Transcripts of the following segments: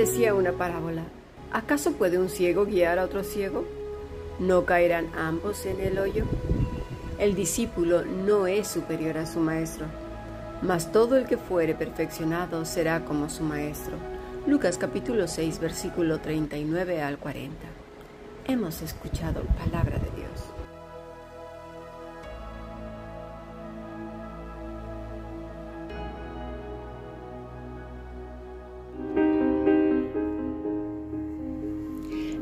decía una parábola, ¿acaso puede un ciego guiar a otro ciego? ¿No caerán ambos en el hoyo? El discípulo no es superior a su maestro, mas todo el que fuere perfeccionado será como su maestro. Lucas capítulo 6 versículo 39 al 40. Hemos escuchado palabra de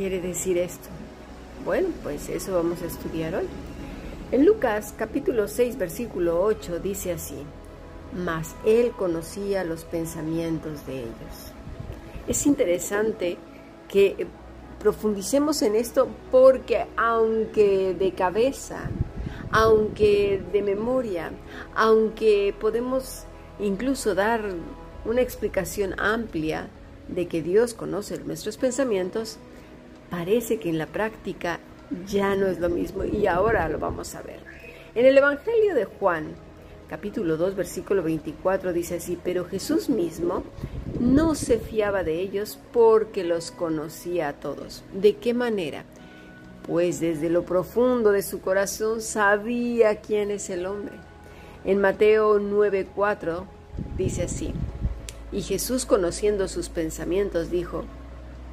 Quiere decir esto? Bueno, pues eso vamos a estudiar hoy. En Lucas capítulo 6 versículo 8 dice así, mas él conocía los pensamientos de ellos. Es interesante que profundicemos en esto porque aunque de cabeza, aunque de memoria, aunque podemos incluso dar una explicación amplia de que Dios conoce nuestros pensamientos, parece que en la práctica ya no es lo mismo y ahora lo vamos a ver. En el Evangelio de Juan, capítulo 2, versículo 24 dice así, pero Jesús mismo no se fiaba de ellos porque los conocía a todos. ¿De qué manera? Pues desde lo profundo de su corazón sabía quién es el hombre. En Mateo 9:4 dice así, y Jesús conociendo sus pensamientos dijo,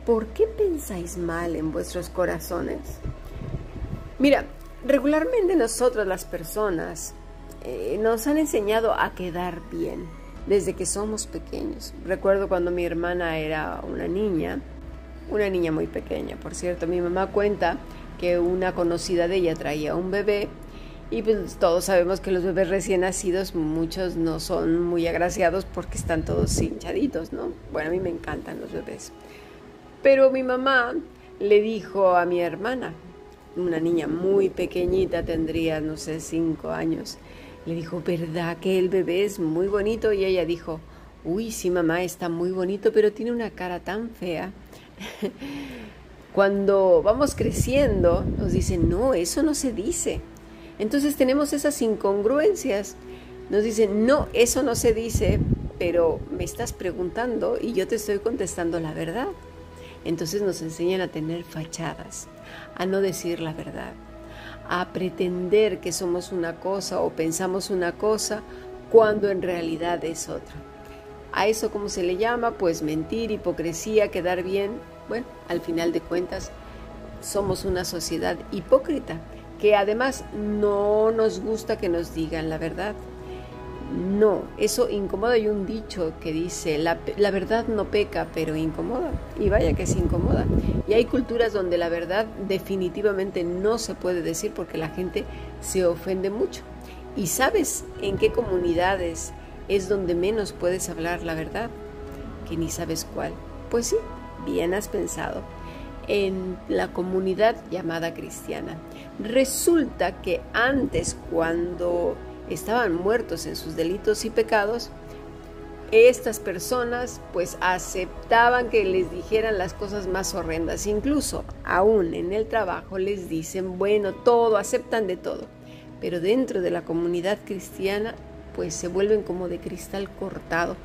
¿por qué pensáis mal en vuestros corazones? Mira, regularmente nosotros las personas eh, nos han enseñado a quedar bien desde que somos pequeños. Recuerdo cuando mi hermana era una niña, una niña muy pequeña, por cierto, mi mamá cuenta que una conocida de ella traía un bebé y pues todos sabemos que los bebés recién nacidos muchos no son muy agraciados porque están todos hinchaditos, ¿no? Bueno, a mí me encantan los bebés. Pero mi mamá le dijo a mi hermana, una niña muy pequeñita, tendría, no sé, cinco años, le dijo, ¿verdad que el bebé es muy bonito? Y ella dijo, uy, sí, mamá, está muy bonito, pero tiene una cara tan fea. Cuando vamos creciendo, nos dicen, no, eso no se dice. Entonces tenemos esas incongruencias. Nos dicen, no, eso no se dice, pero me estás preguntando y yo te estoy contestando la verdad. Entonces nos enseñan a tener fachadas, a no decir la verdad a pretender que somos una cosa o pensamos una cosa cuando en realidad es otra. A eso como se le llama, pues mentir, hipocresía, quedar bien. Bueno, al final de cuentas somos una sociedad hipócrita, que además no nos gusta que nos digan la verdad. No, eso incomoda. Hay un dicho que dice, la, la, verdad no peca, pero incomoda. Y vaya que es incomoda. Y hay culturas donde la verdad definitivamente no se puede decir porque la gente se ofende mucho. ¿Y sabes en qué comunidades es donde menos puedes hablar la verdad? Que ni sabes cuál. Pues sí, bien has pensado. En la comunidad llamada cristiana. Resulta que antes cuando estaban muertos en sus delitos y pecados, estas personas pues aceptaban que les dijeran las cosas más horrendas, incluso aún en el trabajo les dicen, bueno, todo, aceptan de todo, pero dentro de la comunidad cristiana pues se vuelven como de cristal cortado,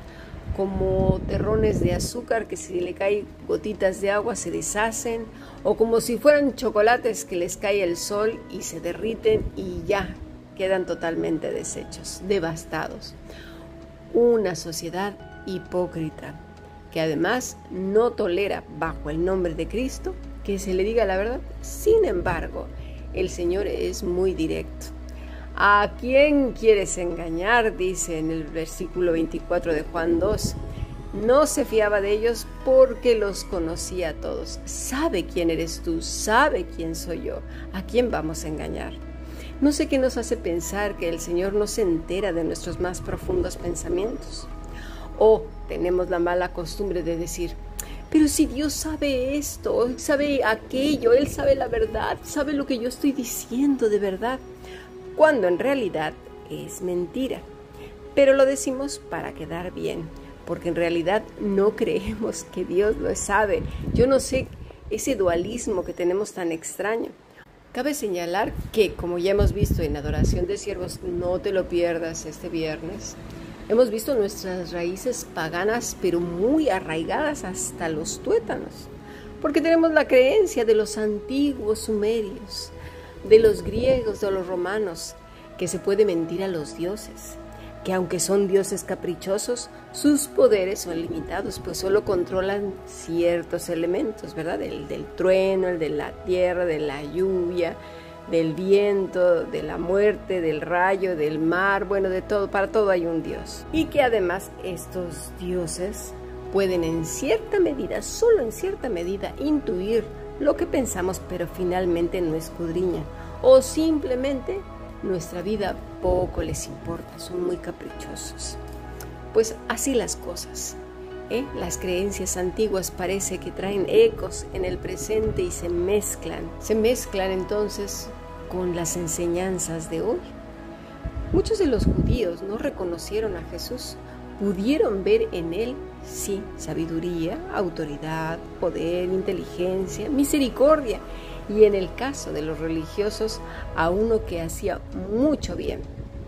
como terrones de azúcar que si le caen gotitas de agua se deshacen, o como si fueran chocolates que les cae el sol y se derriten y ya quedan totalmente deshechos, devastados. Una sociedad hipócrita que además no tolera bajo el nombre de Cristo que se le diga la verdad. Sin embargo, el Señor es muy directo. ¿A quién quieres engañar? Dice en el versículo 24 de Juan 2. no se fiaba de ellos porque los conocía a todos. Sabe quién eres tú, sabe quién soy yo, a quién vamos a engañar. No sé qué nos hace pensar que el Señor no se entera de nuestros más profundos pensamientos. O tenemos la mala costumbre de decir, pero si Dios sabe esto, sabe aquello, Él sabe la verdad, sabe lo que yo estoy diciendo de verdad, cuando en realidad es mentira. Pero lo decimos para quedar bien, porque en realidad no creemos que Dios lo sabe. Yo no sé ese dualismo que tenemos tan extraño. Cabe señalar que, como ya hemos visto en Adoración de Siervos, no te lo pierdas este viernes, hemos visto nuestras raíces paganas, pero muy arraigadas hasta los tuétanos, porque tenemos la creencia de los antiguos sumerios, de los griegos, de los romanos, que se puede mentir a los dioses, que aunque son dioses caprichosos, sus poderes son limitados, pues solo controlan ciertos elementos, ¿verdad? El del trueno, el de la tierra, de la lluvia, del viento, de la muerte, del rayo, del mar, bueno, de todo, para todo hay un dios. Y que además estos dioses pueden en cierta medida, solo en cierta medida, intuir lo que pensamos, pero finalmente no escudriña. O simplemente nuestra vida poco les importa, son muy caprichosos. Pues así las cosas. ¿eh? Las creencias antiguas parece que traen ecos en el presente y se mezclan. Se mezclan entonces con las enseñanzas de hoy. Muchos de los judíos no reconocieron a Jesús, pudieron ver en él, sí, sabiduría, autoridad, poder, inteligencia, misericordia y en el caso de los religiosos a uno que hacía mucho bien,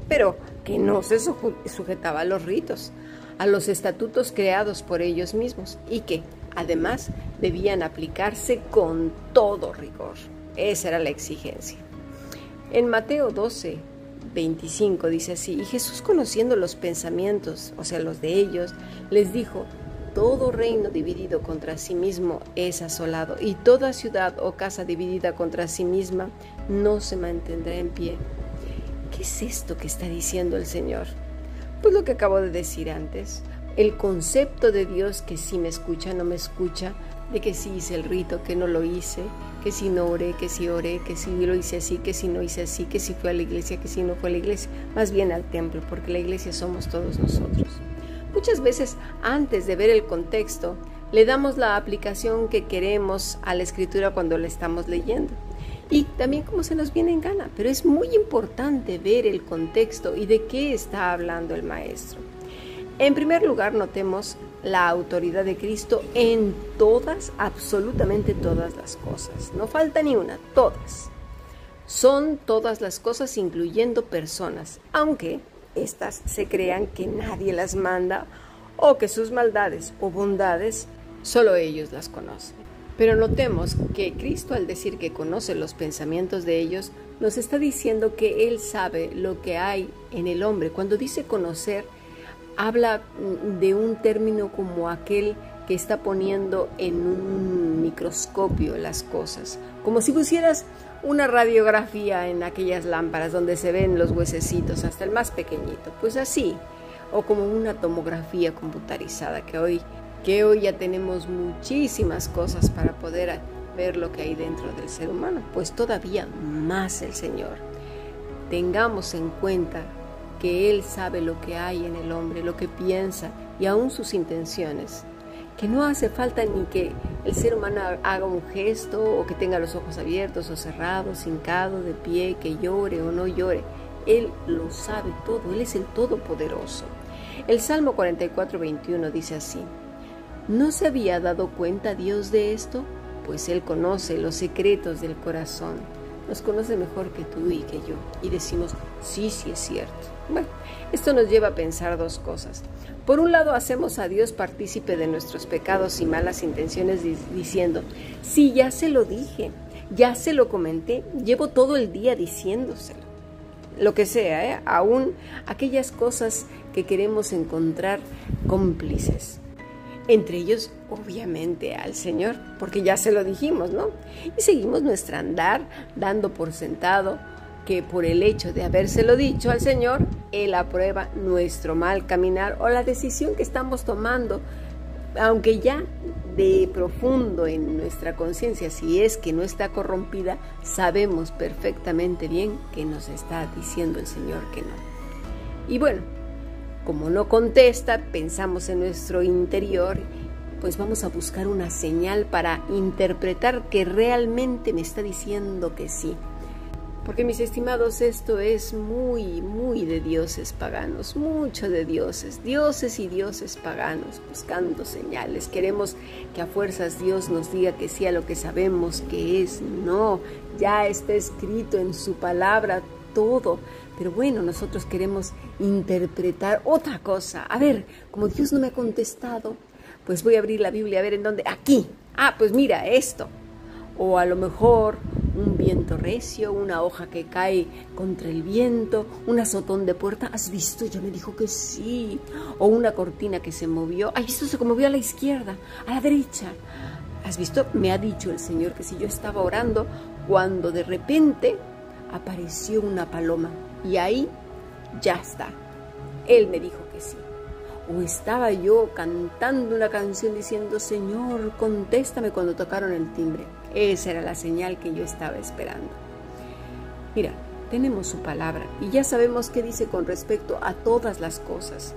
pero que no se sujetaba a los ritos, a los estatutos creados por ellos mismos y que además debían aplicarse con todo rigor. Esa era la exigencia. En Mateo 12, 25 dice así, y Jesús conociendo los pensamientos, o sea, los de ellos, les dijo, todo reino dividido contra sí mismo es asolado, y toda ciudad o casa dividida contra sí misma no se mantendrá en pie. ¿Qué es esto que está diciendo el Señor? Pues lo que acabo de decir antes, el concepto de Dios que si me escucha, no me escucha, de que si hice el rito, que no lo hice, que si no oré, que si oré, que si lo hice así, que si no hice así, que si fue a la iglesia, que si no fue a la iglesia, más bien al templo, porque la iglesia somos todos nosotros. Muchas veces antes de ver el contexto, le damos la aplicación que queremos a la escritura cuando la estamos leyendo. Y también como se nos viene en gana, pero es muy importante ver el contexto y de qué está hablando el maestro. En primer lugar, notemos la autoridad de Cristo en todas, absolutamente todas las cosas. No falta ni una, todas. Son todas las cosas incluyendo personas, aunque estas se crean que nadie las manda o que sus maldades o bondades solo ellos las conocen. Pero notemos que Cristo al decir que conoce los pensamientos de ellos, nos está diciendo que Él sabe lo que hay en el hombre. Cuando dice conocer, habla de un término como aquel que está poniendo en un microscopio las cosas, como si pusieras una radiografía en aquellas lámparas donde se ven los huesecitos hasta el más pequeñito, pues así, o como una tomografía computarizada que hoy que hoy ya tenemos muchísimas cosas para poder ver lo que hay dentro del ser humano, pues todavía más el Señor. Tengamos en cuenta que Él sabe lo que hay en el hombre, lo que piensa y aún sus intenciones que no hace falta ni que el ser humano haga un gesto o que tenga los ojos abiertos o cerrados, hincado, de pie, que llore o no llore. Él lo sabe todo, Él es el Todopoderoso. El Salmo 44, 21 dice así, ¿no se había dado cuenta Dios de esto? Pues Él conoce los secretos del corazón, nos conoce mejor que tú y que yo. Y decimos, sí, sí es cierto. Bueno, esto nos lleva a pensar dos cosas. Por un lado, hacemos a Dios partícipe de nuestros pecados y malas intenciones diciendo, sí, ya se lo dije, ya se lo comenté, llevo todo el día diciéndoselo. Lo que sea, ¿eh? aún aquellas cosas que queremos encontrar cómplices. Entre ellos, obviamente, al Señor, porque ya se lo dijimos, ¿no? Y seguimos nuestro andar dando por sentado que por el hecho de habérselo dicho al Señor, Él aprueba nuestro mal caminar o la decisión que estamos tomando aunque ya de profundo en nuestra conciencia, si es que no está corrompida, sabemos perfectamente bien que nos está diciendo el Señor que no. Y bueno, como no contesta, pensamos en nuestro interior, pues vamos a buscar una señal para interpretar que realmente me está diciendo que sí. Porque mis estimados, esto es muy, muy de dioses paganos, mucho de dioses, dioses y dioses paganos, buscando señales. Queremos que a fuerzas Dios nos diga que sí a lo que sabemos que es. No, ya está escrito en su palabra todo. Pero bueno, nosotros queremos interpretar otra cosa. A ver, como Dios no me ha contestado, pues voy a abrir la Biblia a ver en dónde. Aquí. Ah, pues mira, esto. O a lo mejor un viento recio, una hoja que cae contra el viento, un azotón de puerta. ¿Has visto? Ya me dijo que sí. O una cortina que se movió. ¿Has visto? Se movió a la izquierda, a la derecha. ¿Has visto? Me ha dicho el Señor que si yo estaba orando, cuando de repente apareció una paloma. Y ahí ya está. Él me dijo que sí. O estaba yo cantando una canción diciendo, Señor, contéstame cuando tocaron el timbre. Esa era la señal que yo estaba esperando. Mira, tenemos su palabra y ya sabemos qué dice con respecto a todas las cosas.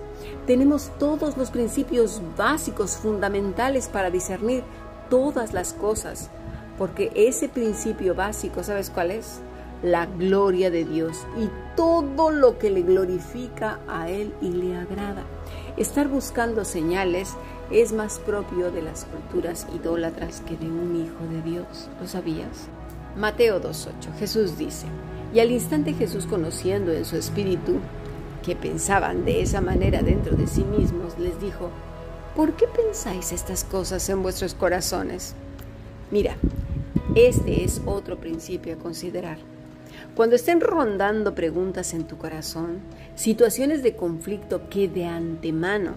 Tenemos todos los principios básicos, fundamentales para discernir todas las cosas, porque ese principio básico, ¿sabes cuál es? La gloria de Dios y todo lo que le glorifica a Él y le agrada. Estar buscando señales es más propio de las culturas idólatras que de un hijo de Dios. ¿Lo sabías? Mateo 2.8. Jesús dice, y al instante Jesús conociendo en su espíritu que pensaban de esa manera dentro de sí mismos, les dijo, ¿por qué pensáis estas cosas en vuestros corazones? Mira, este es otro principio a considerar. Cuando estén rondando preguntas en tu corazón, situaciones de conflicto que de antemano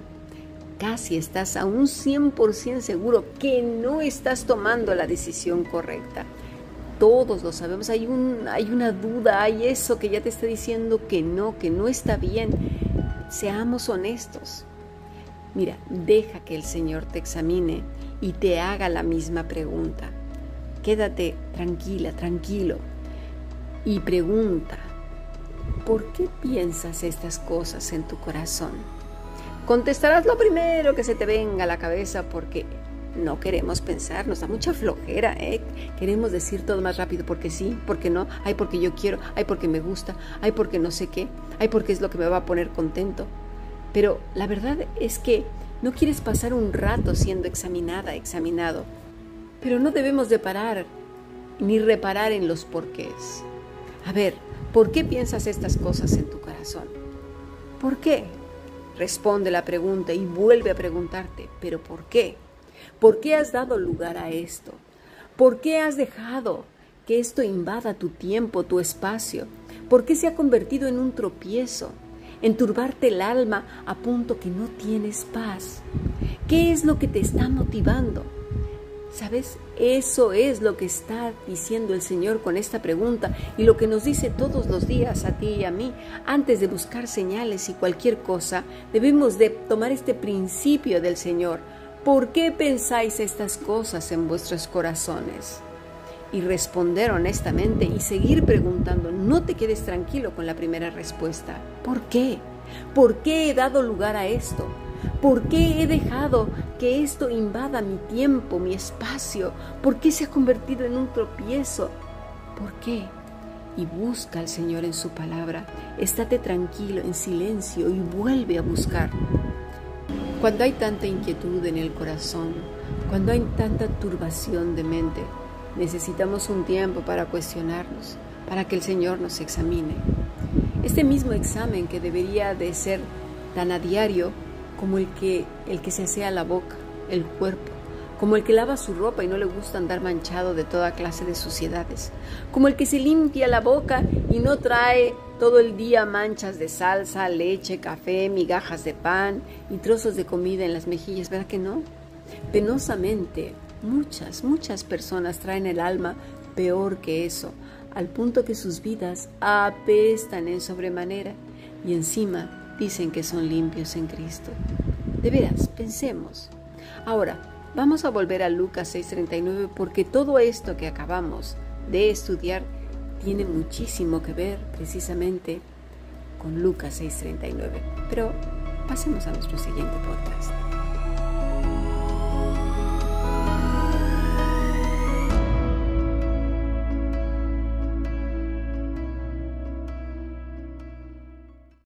casi estás a un 100% seguro que no estás tomando la decisión correcta. Todos lo sabemos, hay, un, hay una duda, hay eso que ya te está diciendo que no, que no está bien. Seamos honestos. Mira, deja que el Señor te examine y te haga la misma pregunta. Quédate tranquila, tranquilo y pregunta, ¿por qué piensas estas cosas en tu corazón? Contestarás lo primero que se te venga a la cabeza porque no queremos pensar, nos da mucha flojera, ¿eh? queremos decir todo más rápido porque sí, porque no, ay porque yo quiero, ay porque me gusta, ay porque no sé qué, ay porque es lo que me va a poner contento. Pero la verdad es que no quieres pasar un rato siendo examinada, examinado, pero no debemos de parar ni reparar en los porqués. A ver, ¿por qué piensas estas cosas en tu corazón? ¿Por qué? Responde la pregunta y vuelve a preguntarte, ¿pero por qué? ¿Por qué has dado lugar a esto? ¿Por qué has dejado que esto invada tu tiempo, tu espacio? ¿Por qué se ha convertido en un tropiezo? en turbarte el alma a punto que no tienes paz. ¿Qué es lo que te está motivando? ¿Sabes? Eso es lo que está diciendo el Señor con esta pregunta y lo que nos dice todos los días a ti y a mí. Antes de buscar señales y cualquier cosa, debemos de tomar este principio del Señor. ¿Por qué pensáis estas cosas en vuestros corazones? Y responder honestamente y seguir preguntando. No te quedes tranquilo con la primera respuesta. ¿Por qué? ¿Por qué he dado lugar a esto? ¿Por qué he dejado que esto invada mi tiempo, mi espacio? ¿Por qué se ha convertido en un tropiezo? ¿Por qué? Y busca al Señor en su palabra. Estate tranquilo, en silencio y vuelve a buscar. Cuando hay tanta inquietud en el corazón, cuando hay tanta turbación de mente, necesitamos un tiempo para cuestionarnos, para que el Señor nos examine. Este mismo examen que debería de ser tan a diario como el que, el que se asea la boca, el cuerpo, como el que lava su ropa y no le gusta andar manchado de toda clase de suciedades, como el que se limpia la boca y no trae todo el día manchas de salsa, leche, café, migajas de pan y trozos de comida en las mejillas, ¿verdad que no? Penosamente, muchas, muchas personas traen el alma peor que eso, al punto que sus vidas apestan en sobremanera y encima dicen que son limpios en Cristo. De veras, pensemos, Ahora, vamos a volver a Lucas 6:39 porque todo esto que acabamos de estudiar tiene muchísimo que ver precisamente con Lucas 6:39. Pero pasemos a nuestro siguiente podcast.